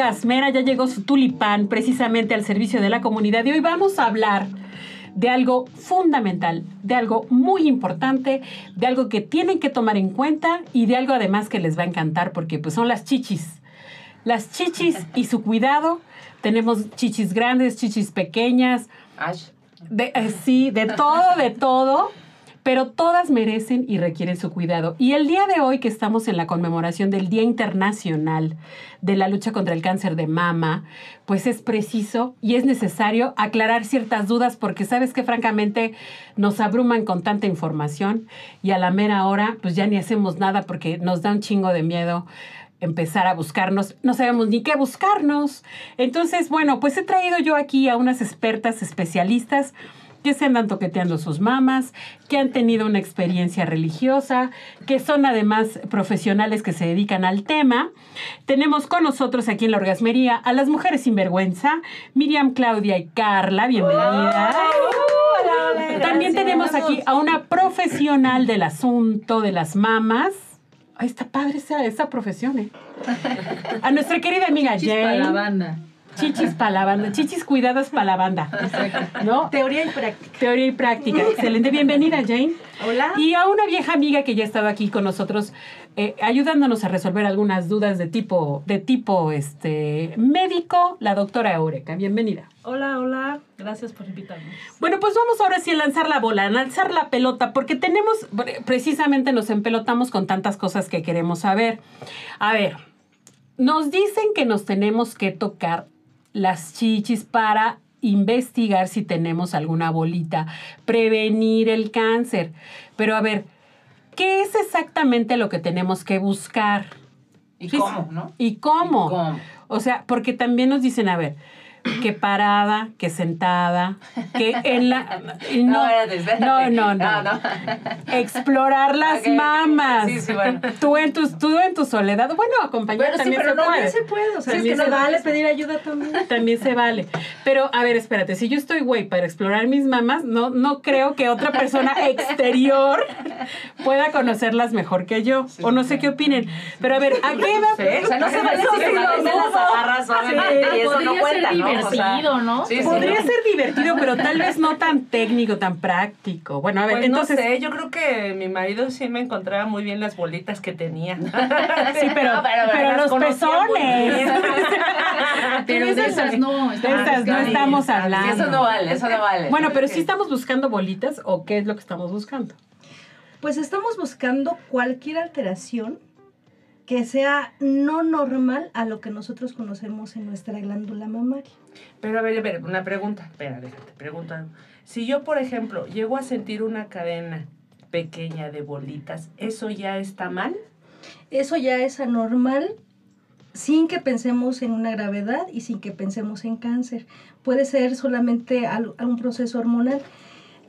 Banda orgasmera, ya llegó su tulipán precisamente al servicio de la comunidad y hoy vamos a hablar de algo fundamental, de algo muy importante, de algo que tienen que tomar en cuenta y de algo además que les va a encantar porque pues son las chichis. Las chichis y su cuidado. Tenemos chichis grandes, chichis pequeñas. De, eh, sí, de todo, de todo. Pero todas merecen y requieren su cuidado. Y el día de hoy que estamos en la conmemoración del Día Internacional de la lucha contra el cáncer de mama, pues es preciso y es necesario aclarar ciertas dudas porque sabes que francamente nos abruman con tanta información y a la mera hora pues ya ni hacemos nada porque nos da un chingo de miedo empezar a buscarnos, no sabemos ni qué buscarnos. Entonces, bueno, pues he traído yo aquí a unas expertas especialistas que se andan toqueteando sus mamas, que han tenido una experiencia religiosa, que son además profesionales que se dedican al tema. Tenemos con nosotros aquí en la orgasmería a las mujeres sin vergüenza, Miriam, Claudia y Carla, bienvenidas. También tenemos aquí a una profesional del asunto de las mamas. Ay, está padre esa, esa profesión, ¿eh? A nuestra querida amiga Jane. La banda. Chichis para la banda, chichis cuidadas para la banda. ¿No? Teoría y práctica. Teoría y práctica. Excelente. Bienvenida, Jane. Hola. Y a una vieja amiga que ya ha estado aquí con nosotros, eh, ayudándonos a resolver algunas dudas de tipo, de tipo este, médico, la doctora Eureka. Bienvenida. Hola, hola. Gracias por invitarnos. Bueno, pues vamos ahora sí a lanzar la bola, a lanzar la pelota, porque tenemos, precisamente nos empelotamos con tantas cosas que queremos saber. A ver, nos dicen que nos tenemos que tocar las chichis para investigar si tenemos alguna bolita, prevenir el cáncer. Pero a ver, ¿qué es exactamente lo que tenemos que buscar? ¿Y Sí, cómo, no? ¿Y cómo? ¿Y cómo? O sea, porque también nos dicen, a ver, que parada, que sentada, que en la... No, No, espérate, espérate. no, no, no. No, no. Explorar las mamas. Sí, sí, bueno. Tú en tu, tú en tu soledad. Bueno, acompañar Bueno, sí, también pero se no, puede. también se puede. O sea, es También que se vale pedir ayuda también. También se vale. Pero, a ver, espérate, si yo estoy güey para explorar mis mamas, no, no creo que otra persona exterior pueda conocerlas mejor que yo. o no sé qué opinen. Pero a ver, ¿a qué edad? Sí, o sea, no se vale Eso si las agarras y eso no cuenta, ser ¿no? O sea, divertido, ¿no? sí, sí, Podría no. ser divertido, pero tal vez no tan técnico, tan práctico. Bueno, a ver, Pues entonces. no sé, yo creo que mi marido sí me encontraba muy bien las bolitas que tenía. Sí, pero, No, pero- los pezones. Pero de esas no. De esas no estamos Sí, hablando. eso no vale, eso no vale. Bueno, pero sí estamos buscando bolitas o qué es lo que estamos buscando. Pues estamos buscando cualquier alteración que sea no normal a lo que nosotros conocemos en nuestra glándula mamaria. Pero a ver, a ver, una pregunta. Espera, déjate, pregunta. Si yo, por ejemplo, llego a sentir una cadena pequeña de bolitas, ¿eso ya está mal? Eso ya es anormal sin que pensemos en una gravedad y sin que pensemos en cáncer. Puede ser solamente algún proceso hormonal.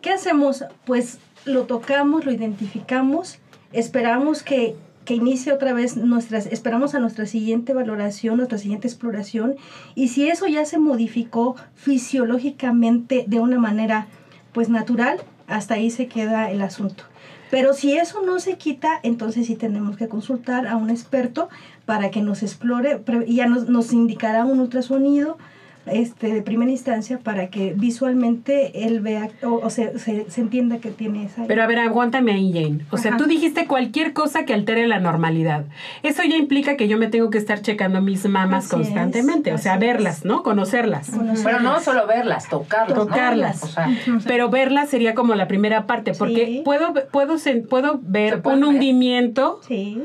¿Qué hacemos? Pues lo tocamos, lo identificamos, esperamos que, que inicie otra vez nuestras, esperamos a nuestra siguiente valoración, nuestra siguiente exploración, y si eso ya se modificó fisiológicamente de una manera pues natural, hasta ahí se queda el asunto. Pero si eso no se quita, entonces sí tenemos que consultar a un experto para que nos explore ya nos, nos indicará un ultrasonido este, de primera instancia para que visualmente él vea o, o se, se, se entienda que tiene esa... Pero a ver, aguántame ahí, Jane. O sea, tú dijiste cualquier cosa que altere la normalidad. Eso ya implica que yo me tengo que estar checando mis mamas Así es, constantemente. o sea, es. verlas, ¿no? Conocerlas. Conocerlas. Pero no solo verlas, tocarlas. ¿no? Tocarlas. O sea, Pero verlas sería como la primera parte, porque Sí. puedo, puedo, puedo ver un ver. hundimiento, Sí,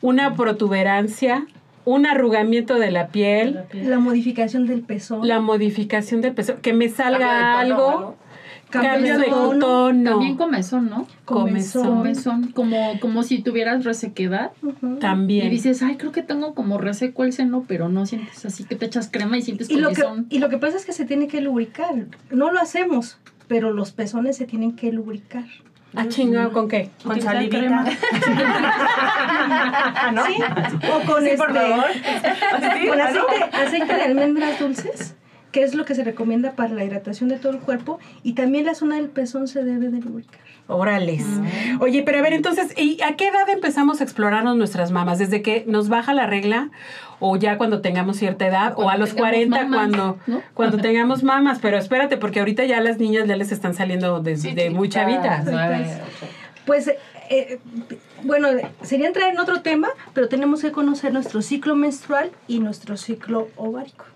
una protuberancia, un arrugamiento de la piel, la modificación del pezón. la modificación del peso, que me salga algo, algo. Cambio de tono. También comezón, ¿no? comezón. Comezón, como, como si tuvieras resequedad. También. Y dices, ay, creo que tengo como reseco el seno, pero no sientes así que te echas crema y sientes Y lo, que, comezón. y lo que pasa es que se tiene que lubricar. No lo hacemos, pero los pezones se tienen que lubricar. Ah, chingado, ¿con qué? Con salivita. crema. ¿No? ¿Sí? O con Sí, este, por favor. ¿Sí? con ¿Ah, aceite, aceite de almendras dulces, que es lo que se recomienda para la hidratación de todo el cuerpo. Y también la zona del pezón se debe de lubricar. Órales. Oye, pero a ver, entonces, ¿y a qué edad empezamos a explorarnos nuestras mamas? ¿Desde que nos baja la regla? ¿O ya cuando tengamos cierta edad? ¿O a los tengamos 40 mamas, cuando, ¿no? cuando tengamos mamas? Pero espérate, porque ahorita ya las niñas ya les están saliendo desde muy chavitas. Nueve, ocho. Pues, eh, bueno, sería entrar en otro tema, pero tenemos que conocer nuestro ciclo menstrual y nuestro ciclo ovárico.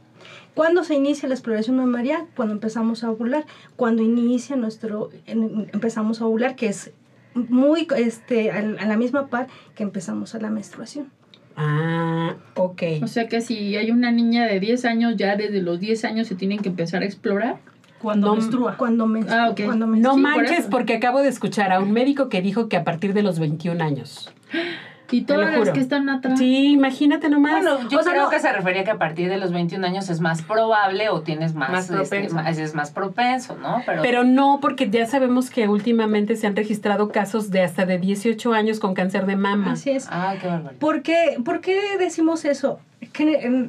¿Cuándo se inicia la exploración mamaria? Cuando empezamos a ovular. Cuando inicia nuestro, empezamos a ovular, que es muy, este, a la misma par que empezamos a la menstruación. Ah, ok. O sea que si hay una niña de 10 años, ya desde los 10 años se tienen que empezar a explorar. Cuando No, menstrua. Cuando menstrua. Ah, ok. cuando No menstrua. Manches, porque acabo de escuchar a un médico que dijo que a partir de los 21 años. Y todas las que están atrás. Sí, imagínate nomás. Bueno, yo O sea, creo no- que se refería que a partir de los 21 años es más probable o tienes más, Más este, propenso. es más propenso, ¿no? Pero, Pero no, porque ya sabemos que últimamente se han registrado casos de hasta de 18 años con cáncer de mama. Así es. Ay, qué barbaridad. ¿Por qué, por qué decimos eso? Que, em,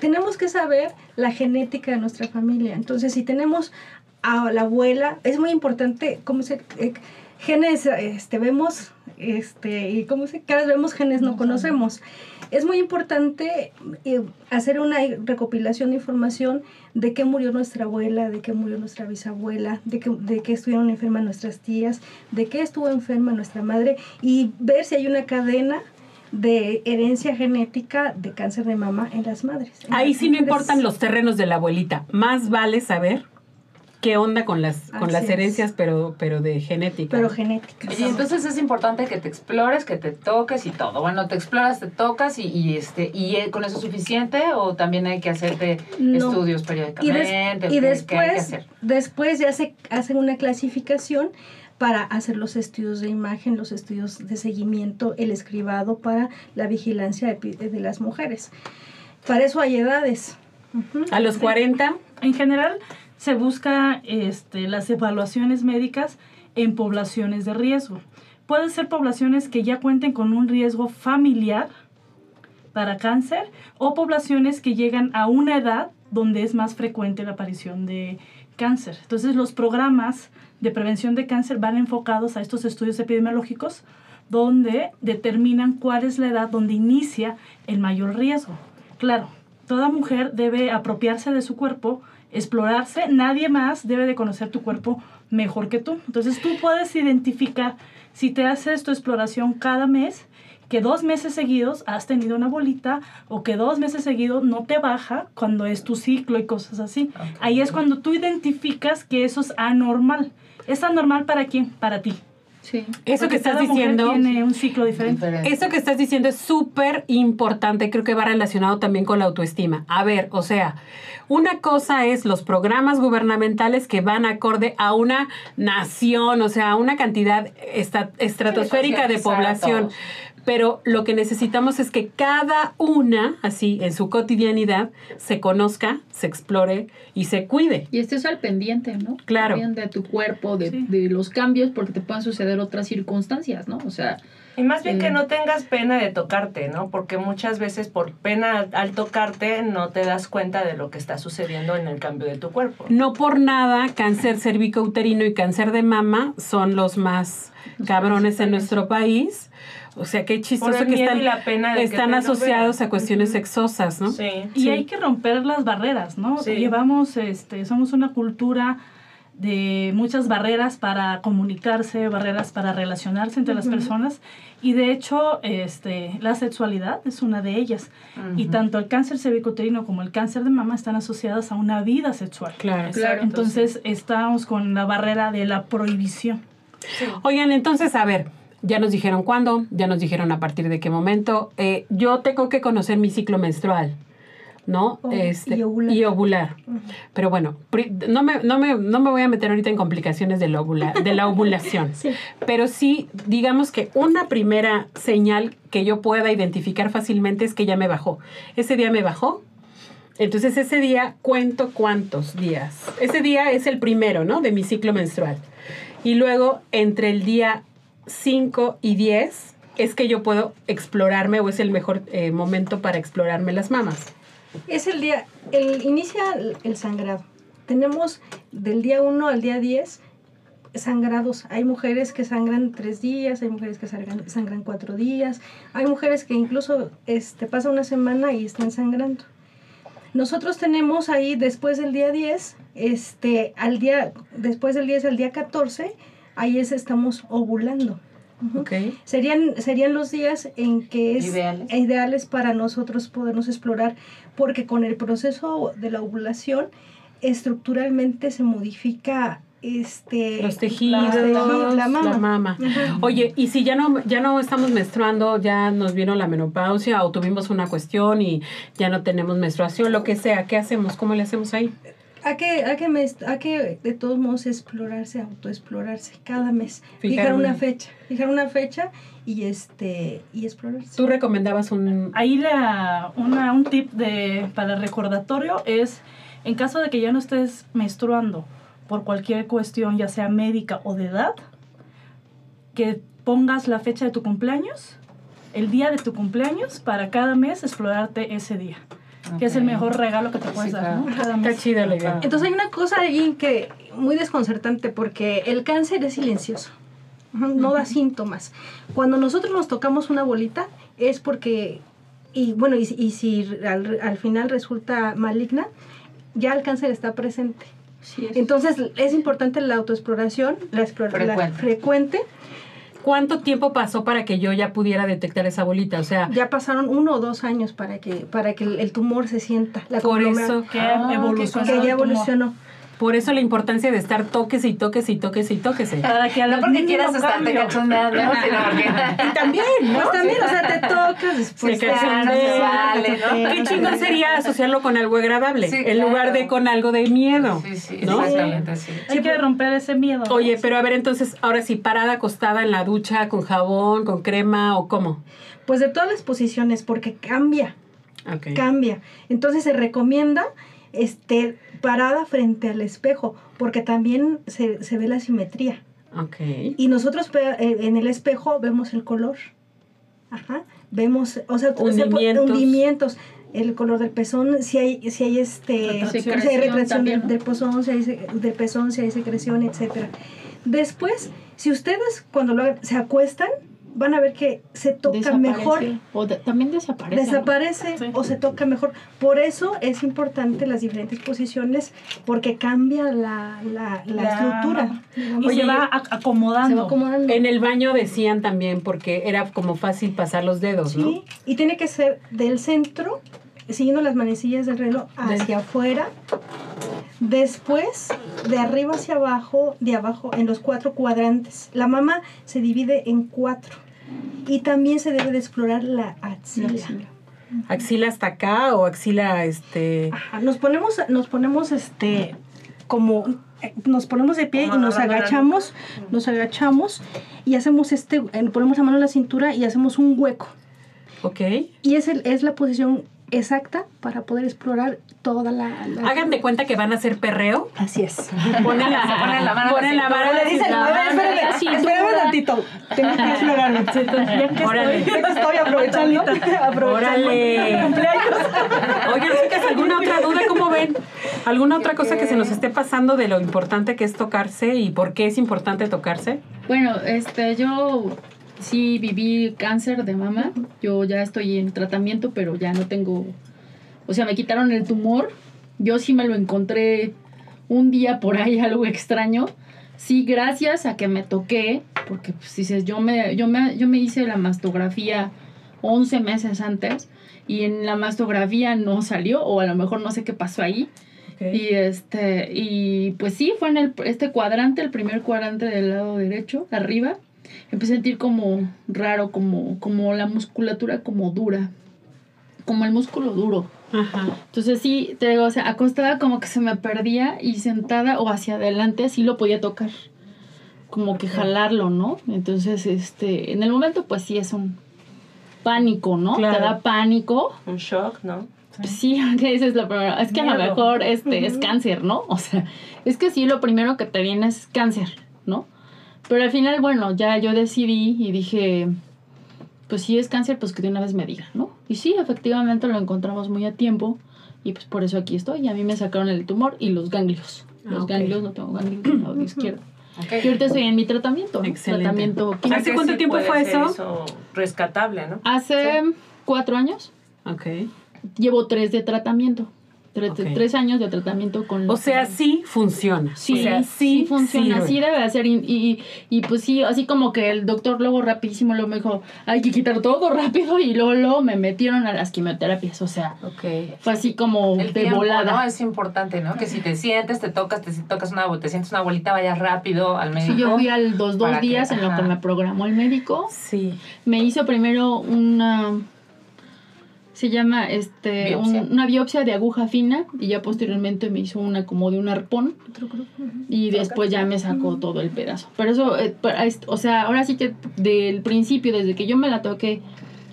tenemos que saber la genética de nuestra familia. Entonces, si tenemos a la abuela, es muy importante, ¿cómo se...? eh, genes, este, vemos, este, y cómo se... Cada vez vemos genes no conocemos. Es muy importante eh, hacer una recopilación de información de qué murió nuestra abuela, de qué murió nuestra bisabuela, de qué, de qué estuvieron enfermas nuestras tías, de qué estuvo enferma nuestra madre y ver si hay una cadena de herencia genética de cáncer de mama en las madres. En Ahí las sí no mujeres. importan los terrenos de la abuelita. Más vale saber qué onda con las, con Así las es. herencias, pero, pero de genética. Pero genética. Y entonces es importante que te explores, que te toques y todo. Bueno, te exploras, te tocas y, y este y eh, con eso es suficiente o también hay que hacerte No. estudios Y, des- periódicamente. y ¿Qué- qué hay que después, hacer? después ya se hacen una clasificación para hacer los estudios de imagen, los estudios de seguimiento, el escribado para la vigilancia de, de las mujeres. Para eso hay edades. A los 40, En general, se busca este, las evaluaciones médicas en poblaciones de riesgo. Pueden ser poblaciones que ya cuenten con un riesgo familiar para cáncer o poblaciones que llegan a una edad donde es más frecuente la aparición de cáncer. Entonces, los programas de prevención de cáncer van enfocados a estos estudios epidemiológicos donde determinan cuál es la edad donde inicia el mayor riesgo. Claro, toda mujer debe apropiarse de su cuerpo, explorarse, nadie más debe de conocer tu cuerpo mejor que tú. Entonces tú puedes identificar si te haces tu exploración cada mes, que dos meses seguidos has tenido una bolita o que dos meses seguidos no te baja cuando es tu ciclo y cosas así. Ahí es cuando tú identificas que eso es anormal. ¿Es anormal para quién? Para ti. Sí. eso Porque que estás cada mujer diciendo, tiene un ciclo diferente. Diferente. eso que estás diciendo es súper importante, creo que va relacionado también con la autoestima. A ver, o sea, una cosa es los programas gubernamentales que van acorde a una nación, o sea, a una cantidad estratosférica de población. Pero lo que necesitamos es que cada una, así, en su cotidianidad, se conozca, se explore y se cuide. Y estés al pendiente, ¿no? Claro. También de tu cuerpo, de, Sí. de los cambios, porque te pueden suceder otras circunstancias, ¿no? O sea, Y más bien que no tengas pena de tocarte, ¿no? Porque muchas veces por pena al tocarte no te das cuenta de lo que está sucediendo en el cambio de tu cuerpo. No por nada, cáncer cervicouterino y cáncer de mama son los más cabrones en nuestro país. O sea, qué Por chistoso el que miedo están, y la pena de que están asociados a cuestiones sexosas, ¿no? Sí. Y Sí. hay que romper las barreras, ¿no? Sí. Llevamos, este, somos una cultura de muchas barreras para comunicarse, barreras para relacionarse entre las personas y de hecho este, la sexualidad es una de ellas y tanto el cáncer cervicuterino como el cáncer de mama están asociadas a una vida sexual. Claro. Claro, entonces estamos con la barrera de la prohibición. Oigan, entonces, a ver, ya nos dijeron cuándo, ya nos dijeron a partir de qué momento. Eh, yo tengo que conocer mi ciclo menstrual. ¿no? O- Este, y ovular. y ovular. Pero bueno, no me, no, me, no me voy a meter ahorita en complicaciones de la, ovula- de la ovulación. Sí. Pero sí, digamos que una primera señal que yo pueda identificar fácilmente es que ya me bajó. Ese día me bajó. Entonces ese día cuento cuántos días. Ese día es el primero, ¿no? De mi ciclo menstrual. Y luego entre el día 5 y 10 es que yo puedo explorarme o es el mejor eh, momento para explorarme las mamas. Es el día, el, inicia el, sangrado. Tenemos del día 1 al día 10 sangrados. Hay mujeres que sangran tres días, hay mujeres que sangran, sangran cuatro días, hay mujeres que incluso este, pasa una semana y están sangrando. Nosotros tenemos ahí después del día 10, este, al día, después del 10 al día 14, ahí es, estamos ovulando. Serían, serían los días en que es Ideales. ideales para nosotros podernos explorar, porque con el proceso de la ovulación, estructuralmente se modifica este Los tejidos, tejidos, la mama. la mama. Ujú. Oye, y si ya no, ya no estamos menstruando, ya nos vino la menopausia o tuvimos una cuestión y ya no tenemos menstruación, lo que sea, ¿qué hacemos? ¿Cómo le hacemos ahí? Hay que, hay que, mes- hay que de todos modos explorarse, autoexplorarse cada mes. Fijar Fijar, una una- fecha, fijar una fecha y este y explorarse. Tú recomendabas un... Ahí la, una, un tip de, para el recordatorio es, en caso de que ya no estés menstruando por cualquier cuestión, ya sea médica o de edad, que pongas la fecha de tu cumpleaños, el día de tu cumpleaños, para cada mes explorarte ese día. Que es el mejor regalo que te puedes Sí, dar, Está chida la idea. Entonces hay una cosa ahí que muy desconcertante porque el cáncer es silencioso. No da síntomas. Cuando nosotros nos tocamos una bolita es porque, y bueno, y, y si al, al final resulta maligna, ya el cáncer está presente. Entonces es importante la autoexploración, la, explora- la Frecuente. frecuente. ¿Cuánto tiempo pasó para que yo ya pudiera detectar esa bolita? O sea, Ya pasaron uno o dos años para que, para que el, el tumor se sienta. La por eso, Que Ah, evolucionó. que ya tumor. evolucionó. Por eso la importancia de estar toques y toques y toques y toques. Para que a No porque quieras estarte cachondeando, sino porque... Y también, ¿no? Pues también, o sea, te tocas, después Se te cachondea, sale, ¿no? Qué chingón sería asociarlo con algo agradable, Sí, en lugar claro. de con algo de miedo. Sí, sí, ¿no? exactamente, sí. Hay que romper ese miedo. ¿no? Oye, pero a ver, entonces, ahora sí, parada acostada en la ducha, con jabón, con crema o cómo. Pues de todas las posiciones, porque cambia, Ok. cambia. Entonces se recomienda este, parada frente al espejo, porque también se, se ve la simetría. Ok. Y nosotros eh, en el espejo vemos el color. Ajá. Vemos, o sea, Hundimientos. hundimientos. El color del pezón, si hay, si hay este, si hay Secreción retracción también, del, ¿no? del pezón, si hay, se- del pezón, si hay secreción, etcétera. Después, si ustedes cuando lo hagan, se acuestan, van a ver que se toca Desaparece. mejor O de- también desaparece. desaparece Sí. o se toca mejor. Por eso es importante las diferentes posiciones porque cambia la, la, la La- estructura. Y. Oye, se va acomodando. se va acomodando. En el baño decían también, porque era como fácil pasar los dedos, ¿no? Sí, y tiene que ser del centro, siguiendo las manecillas del reloj hacia afuera. Después, de arriba hacia abajo, de abajo en los cuatro cuadrantes. La mama se divide en cuatro. Y también se debe de explorar la axila. La axila. Axila hasta acá o axila, este... Ajá, Nos ponemos, nos ponemos este como eh, nos ponemos de pie y nos agachamos, nos agachamos y hacemos este, eh, ponemos la mano en la cintura y hacemos un hueco. Ok. Y es, el, es la posición exacta para poder explorar toda la... la- Hagan de cuenta que van a hacer perreo. Así es. Ponen la, ponen la mano ponen la mano Le dicen, espérame, tantito. Tengo que explorarlo. Órale. estoy, aprovechando. aprovechando Órale. Oigan, chicas, ¿alguna otra duda? ¿Cómo ven? ¿Alguna otra cosa que se nos esté pasando de lo importante que es tocarse y por qué es importante tocarse? Bueno, este, yo sí viví cáncer de mama. Yo ya estoy en tratamiento, pero ya no tengo. O sea, me quitaron el tumor. Yo sí me lo encontré un día por ahí, algo extraño. Sí, gracias a que me toqué, porque pues dices, yo me, yo me, yo me hice la mastografía 11 meses antes y en la mastografía no salió, o a lo mejor no sé qué pasó ahí. Y este, y pues sí, fue en el, este cuadrante, el primer cuadrante del lado derecho, arriba. Empecé a sentir como raro, como, como la musculatura como dura. como el músculo duro. Ajá. Entonces sí, te digo, o sea, acostada como que se me perdía y sentada o hacia adelante sí lo podía tocar. Como que jalarlo, ¿no? Entonces, este, en el momento pues sí es un pánico, ¿no? Claro. Te da pánico. Un shock, ¿no? Pues Sí, que dices lo primero. Es que a lo mejor este es cáncer, ¿no? O sea, es que sí, lo primero que te viene es cáncer, ¿no? Pero al final, bueno, ya yo decidí y dije, pues si es cáncer, pues que de una vez me digan, ¿no? Y sí, efectivamente lo encontramos muy a tiempo y pues por eso aquí estoy. Y a mí me sacaron el tumor y los ganglios. Ah, Los ok. ganglios, no tengo ganglios del lado izquierdo. Ok. Y ahorita estoy en mi tratamiento. Excelente. Tratamiento químico. ¿Hace cuánto sí tiempo fue ser eso? rescatable, ¿no? Hace cuatro años. Ok. Llevo tres de tratamiento. Tres, Ok. tres años de tratamiento con... O sea, sí funciona. Sí, o sea, sí, funciona, sirve. sí debe de ser. Y, y, y, pues sí, así como que el doctor luego rapidísimo luego me dijo, hay que quitar todo rápido y luego, luego me metieron a las quimioterapias. O sea, Ok. fue así como El de tiempo, volada. ¿no? Es importante, ¿no? Que si te sientes, te tocas, te si tocas una, te sientes una bolita, vayas rápido al médico. Sí, yo fui a los dos que- días en lo que me programó el médico. Sí. Me hizo primero una... Se llama este Biopsia. un- una biopsia de aguja fina y ya posteriormente me hizo una como de un arpón y después ya me sacó todo el pedazo. Pero eso, eh, para o sea, ahora sí que del principio, desde que yo me la toqué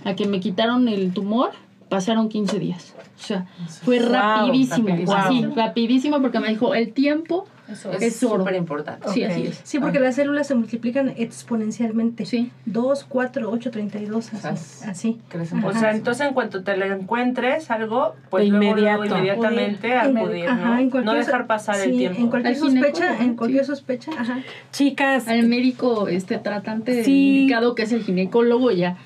a que me quitaron el tumor, pasaron 15 días. O sea, fue Wow, rapidísimo, rapidísimo. así, rapidísimo porque me dijo, el tiempo, Eso es súper importante. sí, Ok. así es. Sí, porque las células se multiplican exponencialmente. Sí. 2, 4, 8, 32, así. Así. así. Crecen O sea, entonces en cuanto te lo encuentres algo, pues luego, luego inmediatamente En- acudir, ajá, ¿no? en cualquier- no dejar pasar sí, el tiempo. En cualquier Al sospecha, ginecólogo, en cualquier sí. sospecha, ajá. Chicas, Al médico este tratante Sí. indicado que es el ginecólogo ya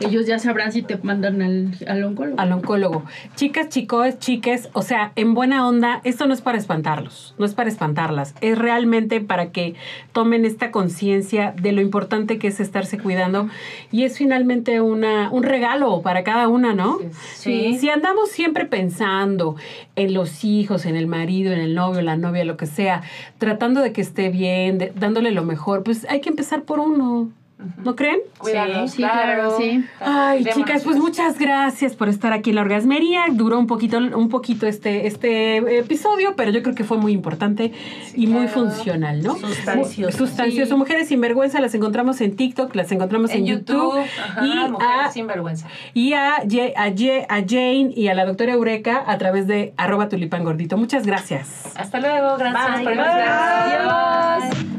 ellos ya sabrán si te mandan al, al oncólogo. al oncólogo. Chicas, chicos, chiques, o sea, en buena onda, esto no es para espantarlos, no es para espantarlas, es realmente para que tomen esta conciencia de lo importante que es estarse cuidando y es finalmente una, un regalo para cada una, ¿no? Sí. Si andamos siempre pensando en los hijos, en el marido, en el novio, la novia, lo que sea, tratando de que esté bien, de- dándole lo mejor, pues hay que empezar por uno. ¿No creen? Cuidarnos, Sí, sí, claro, sí. Ay, Démonos chicas, pues muchas gracias por estar aquí en la orgasmería. Duró un poquito, un poquito este, este episodio, pero yo creo que fue muy importante y muy claro. funcional, ¿no? Sustancioso. Sustancioso. Mujeres sin vergüenza las encontramos en TikTok, las encontramos en, En YouTube, ajá, y, mujeres a, sin vergüenza. y a, Ye- a, Ye- a Jane y a la doctora Eureka a través de arroba tulipán gordito. Muchas gracias. Hasta luego, gracias Bye. por Bye. invitarnos. Adiós.